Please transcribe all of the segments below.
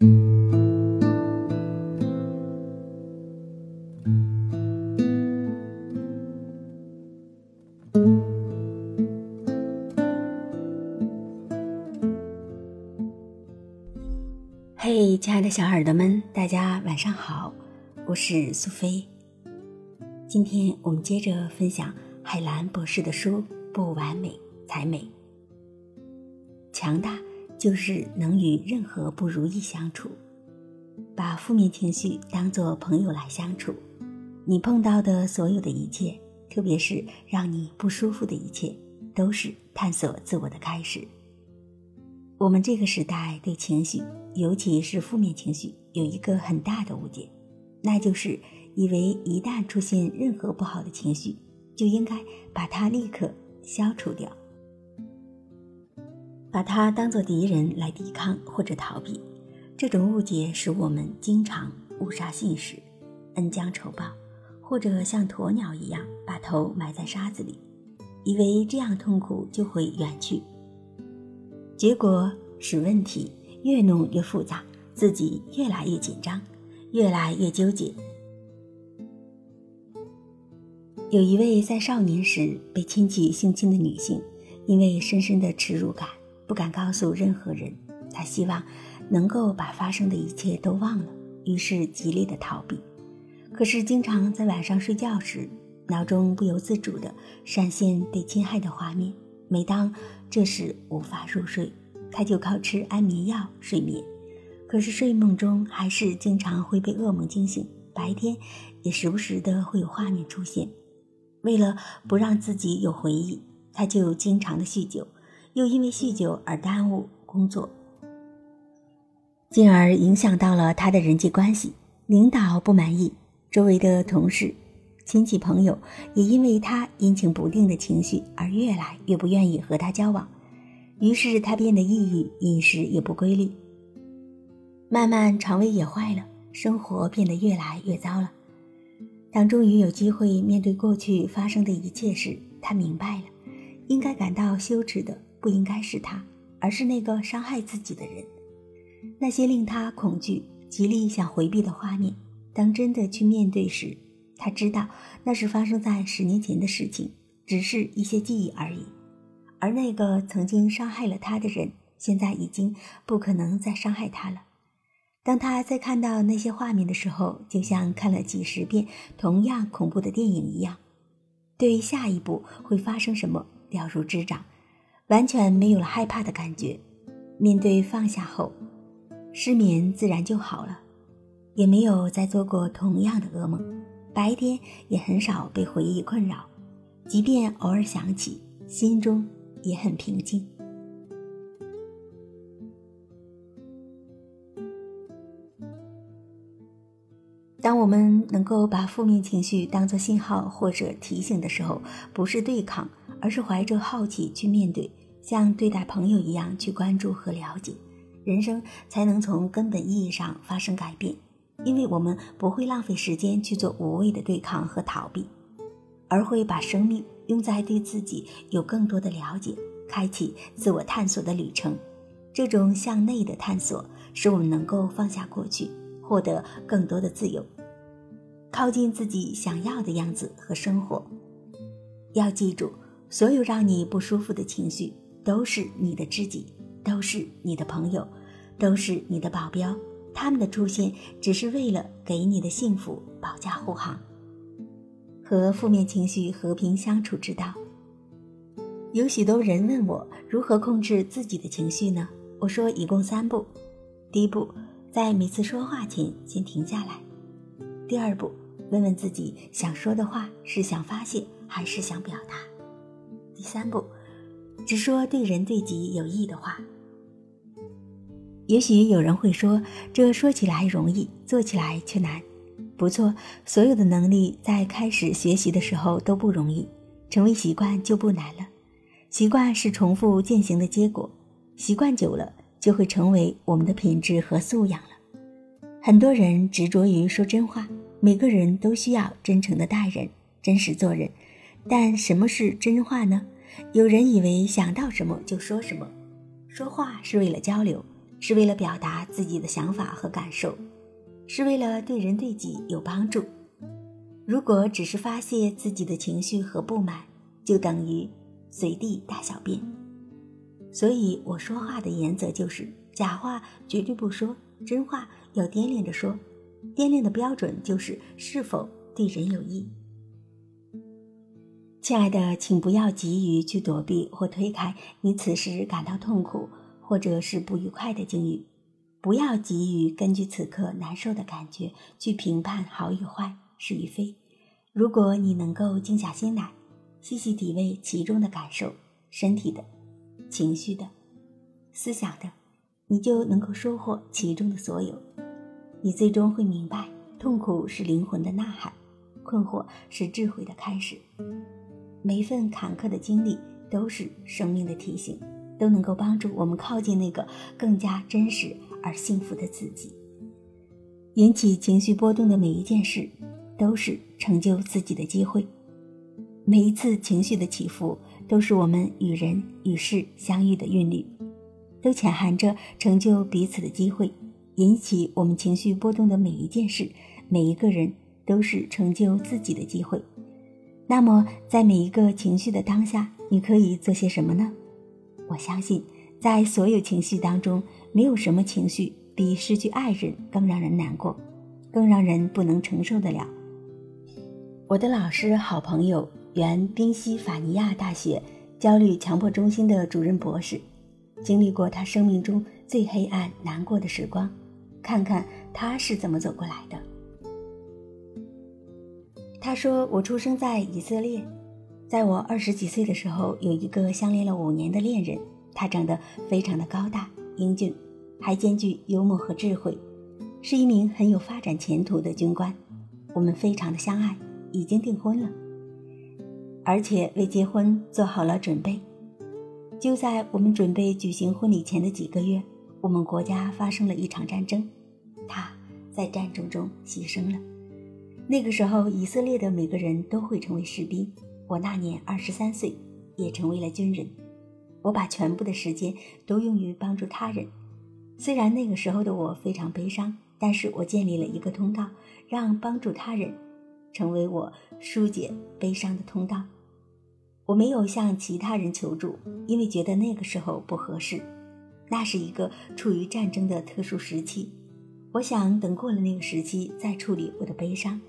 嘿，亲爱的小耳朵们，大家晚上好，我是苏菲。今天我们接着分享海兰博士的书《不完美才美》。强大就是能与任何不如意相处，把负面情绪当作朋友来相处。你碰到的所有的一切，特别是让你不舒服的一切，都是探索自我的开始。我们这个时代对情绪，尤其是负面情绪，有一个很大的误解，那就是以为一旦出现任何不好的情绪，就应该把它立刻消除掉，把它当做敌人来抵抗或者逃避。这种误解使我们经常误杀信使，恩将仇报，或者像鸵鸟一样把头埋在沙子里，以为这样痛苦就会远去。结果使问题越弄越复杂，自己越来越紧张，越来越纠结。有一位在少年时被亲戚性侵的女性，因为深深的耻辱感，不敢告诉任何人。他希望能够把发生的一切都忘了，于是极力的逃避。可是经常在晚上睡觉时，脑中不由自主的闪现被侵害的画面。每当这时无法入睡，他就靠吃安眠药睡眠。可是睡梦中还是经常会被噩梦惊醒，白天也时不时的会有画面出现。为了不让自己有回忆，他就经常的酗酒，又因为酗酒而耽误工作，进而影响到了他的人际关系。领导不满意，周围的同事。亲戚朋友也因为他阴晴不定的情绪而越来越不愿意和他交往，于是他变得抑郁，饮食也不规律，慢慢肠胃也坏了，生活变得越来越糟了。当终于有机会面对过去发生的一切时，他明白了，应该感到羞耻的不应该是他，而是那个伤害自己的人。那些令他恐惧、极力想回避的画面，当真的去面对时，他知道那是发生在十年前的事情，只是一些记忆而已。而那个曾经伤害了他的人，现在已经不可能再伤害他了。当他在看到那些画面的时候，就像看了几十遍同样恐怖的电影一样，对于下一步会发生什么了如指掌，完全没有了害怕的感觉。面对放下后，失眠自然就好了，也没有再做过同样的噩梦。白天也很少被回忆困扰，即便偶尔想起，心中也很平静。当我们能够把负面情绪当作信号或者提醒的时候，不是对抗，而是怀着好奇去面对，像对待朋友一样去关注和了解，人生才能从根本意义上发生改变。因为我们不会浪费时间去做无谓的对抗和逃避，而会把生命用在对自己有更多的了解，开启自我探索的旅程。这种向内的探索，使我们能够放下过去，获得更多的自由，靠近自己想要的样子和生活。要记住，所有让你不舒服的情绪，都是你的知己，都是你的朋友，都是你的保镖。他们的出现只是为了给你的幸福保驾护航。和负面情绪和平相处之道。有许多人问我如何控制自己的情绪呢？我说一共三步：第一步，在每次说话前先停下来；第二步，问问自己想说的话是想发泄还是想表达；第三步，只说对人对己有益的话。也许有人会说，这说起来容易，做起来却难。不错，所有的能力在开始学习的时候都不容易，成为习惯就不难了。习惯是重复践行的结果，习惯久了就会成为我们的品质和素养了。很多人执着于说真话，每个人都需要真诚的待人，真实做人。但什么是真话呢？有人以为想到什么就说什么，说话是为了交流。是为了表达自己的想法和感受，是为了对人对己有帮助。如果只是发泄自己的情绪和不满，就等于随地大小便。所以我说话的原则就是：假话绝对不说，真话要掂量着说。掂量的标准就是是否对人有益。亲爱的，请不要急于去躲避或推开你此时感到痛苦或者是不愉快的境遇，不要急于根据此刻难受的感觉去评判好与坏、是与非。如果你能够静下心来，细细体味其中的感受，身体的、情绪的、思想的，你就能够收获其中的所有。你最终会明白，痛苦是灵魂的呐喊，困惑是智慧的开始。每一份坎坷的经历都是生命的提醒，都能够帮助我们靠近那个更加真实而幸福的自己。引起情绪波动的每一件事，都是成就自己的机会。每一次情绪的起伏，都是我们与人与事相遇的韵律，都潜含着成就彼此的机会。引起我们情绪波动的每一件事，每一个人都是成就自己的机会。那么，在每一个情绪的当下，你可以做些什么呢？我相信，在所有情绪当中，没有什么情绪比失去爱人更让人难过，更让人不能承受得了。我的老师、好朋友，原宾夕法尼亚大学焦虑强迫中心的主任博士，经历过他生命中最黑暗、难过的时光。看看他是怎么走过来的。他说：“我出生在以色列，在我二十几岁的时候，有一个相恋了五年的恋人。他长得非常的高大英俊，还兼具幽默和智慧，是一名很有发展前途的军官。我们非常的相爱，已经订婚了，而且为结婚做好了准备。就在我们准备举行婚礼前的几个月。”我们国家发生了一场战争，他在战争中牺牲了。那个时候，以色列的每个人都会成为士兵。我那年二十三岁，也成为了军人。我把全部的时间都用于帮助他人。虽然那个时候的我非常悲伤，但是我建立了一个通道，让帮助他人成为我疏解悲伤的通道。我没有向其他人求助，因为觉得那个时候不合适。那是一个处于战争的特殊时期，我想等过了那个时期再处理我的悲伤。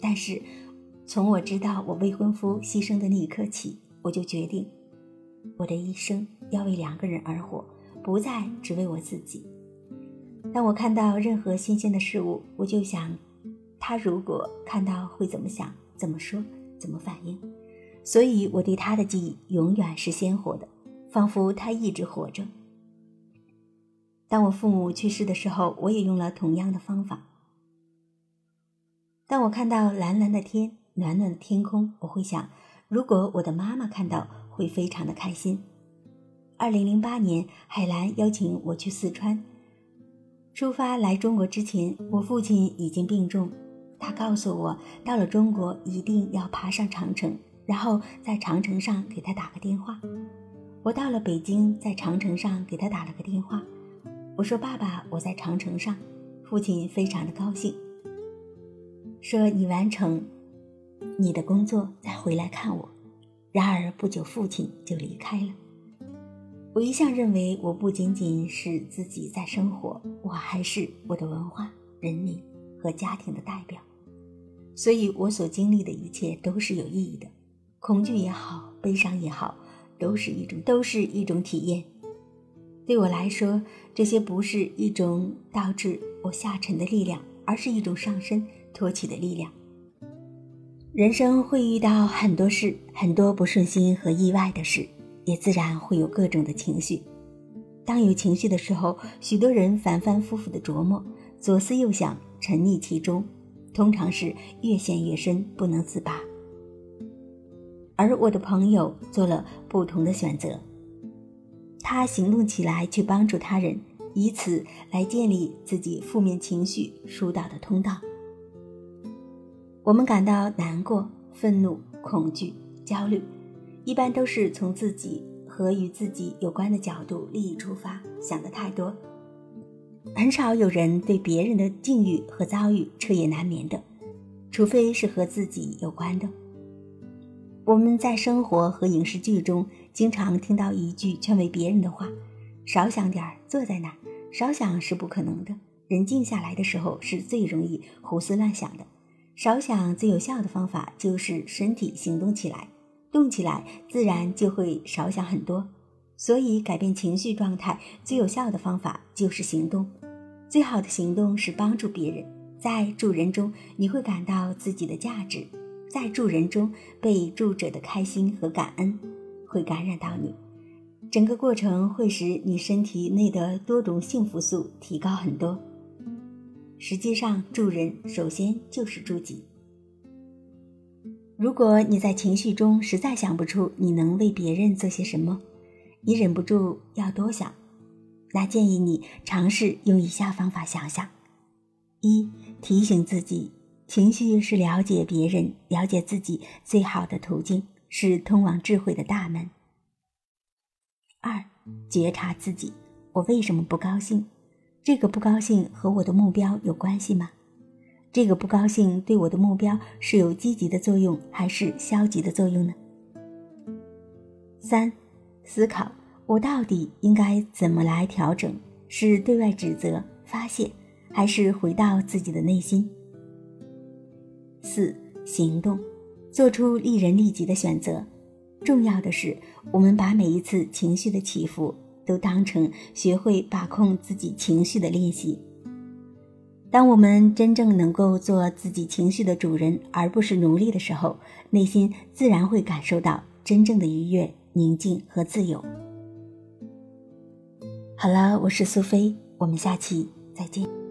但是，从我知道我未婚夫牺牲的那一刻起，我就决定，我的一生要为两个人而活，不再只为我自己。当我看到任何新鲜的事物，我就想，他如果看到会怎么想、怎么说、怎么反应。所以，我对他的记忆永远是鲜活的，仿佛他一直活着。当我父母去世的时候，我也用了同样的方法。当我看到蓝蓝的天、暖暖的天空，我会想，如果我的妈妈看到，会非常的开心。二零零八年，海兰邀请我去四川。出发来中国之前，我父亲已经病重，他告诉我，到了中国一定要爬上长城，然后在长城上给他打个电话。我到了北京，在长城上给他打了个电话。我说：“爸爸，我在长城上。”父亲非常的高兴，说：“你完成你的工作再回来看我。”然而不久，父亲就离开了。我一向认为，我不仅仅是自己在生活，我还是我的文化、人民和家庭的代表。所以，我所经历的一切都是有意义的，恐惧也好，悲伤也好，都是一种，都是一种体验。对我来说，这些不是一种导致我下沉的力量，而是一种上升托起的力量。人生会遇到很多事，很多不顺心和意外的事，也自然会有各种的情绪。当有情绪的时候，许多人反反复复的琢磨，左思右想，沉溺其中，通常是越陷越深，不能自拔。而我的朋友做了不同的选择。他行动起来去帮助他人，以此来建立自己负面情绪疏导的通道。我们感到难过、愤怒、恐惧、焦虑，一般都是从自己和与自己有关的角度利益出发，想的太多，很少有人对别人的境遇和遭遇彻夜难眠的，除非是和自己有关的。我们在生活和影视剧中经常听到一句劝慰别人的话：“少想点儿，坐在那儿。少想是不可能的。人静下来的时候是最容易胡思乱想的。少想最有效的方法就是身体行动起来，动起来自然就会少想很多。所以，改变情绪状态最有效的方法就是行动。最好的行动是帮助别人，在助人中你会感到自己的价值。”在助人中，被助者的开心和感恩会感染到你，整个过程会使你身体内的多种幸福素提高很多。实际上，助人首先就是助己。如果你在情绪中实在想不出你能为别人做些什么，你忍不住要多想，那建议你尝试用以下方法想想：一、提醒自己。情绪是了解别人、了解自己最好的途径，是通往智慧的大门。二、觉察自己，我为什么不高兴？这个不高兴和我的目标有关系吗？这个不高兴对我的目标是有积极的作用还是消极的作用呢？三、思考我到底应该怎么来调整？是对外指责、发泄，还是回到自己的内心？四行动，做出利人利己的选择。重要的是，我们把每一次情绪的起伏都当成学会把控自己情绪的练习。当我们真正能够做自己情绪的主人，而不是奴隶的时候，内心自然会感受到真正的愉悦、宁静和自由。好了，我是苏菲，我们下期再见。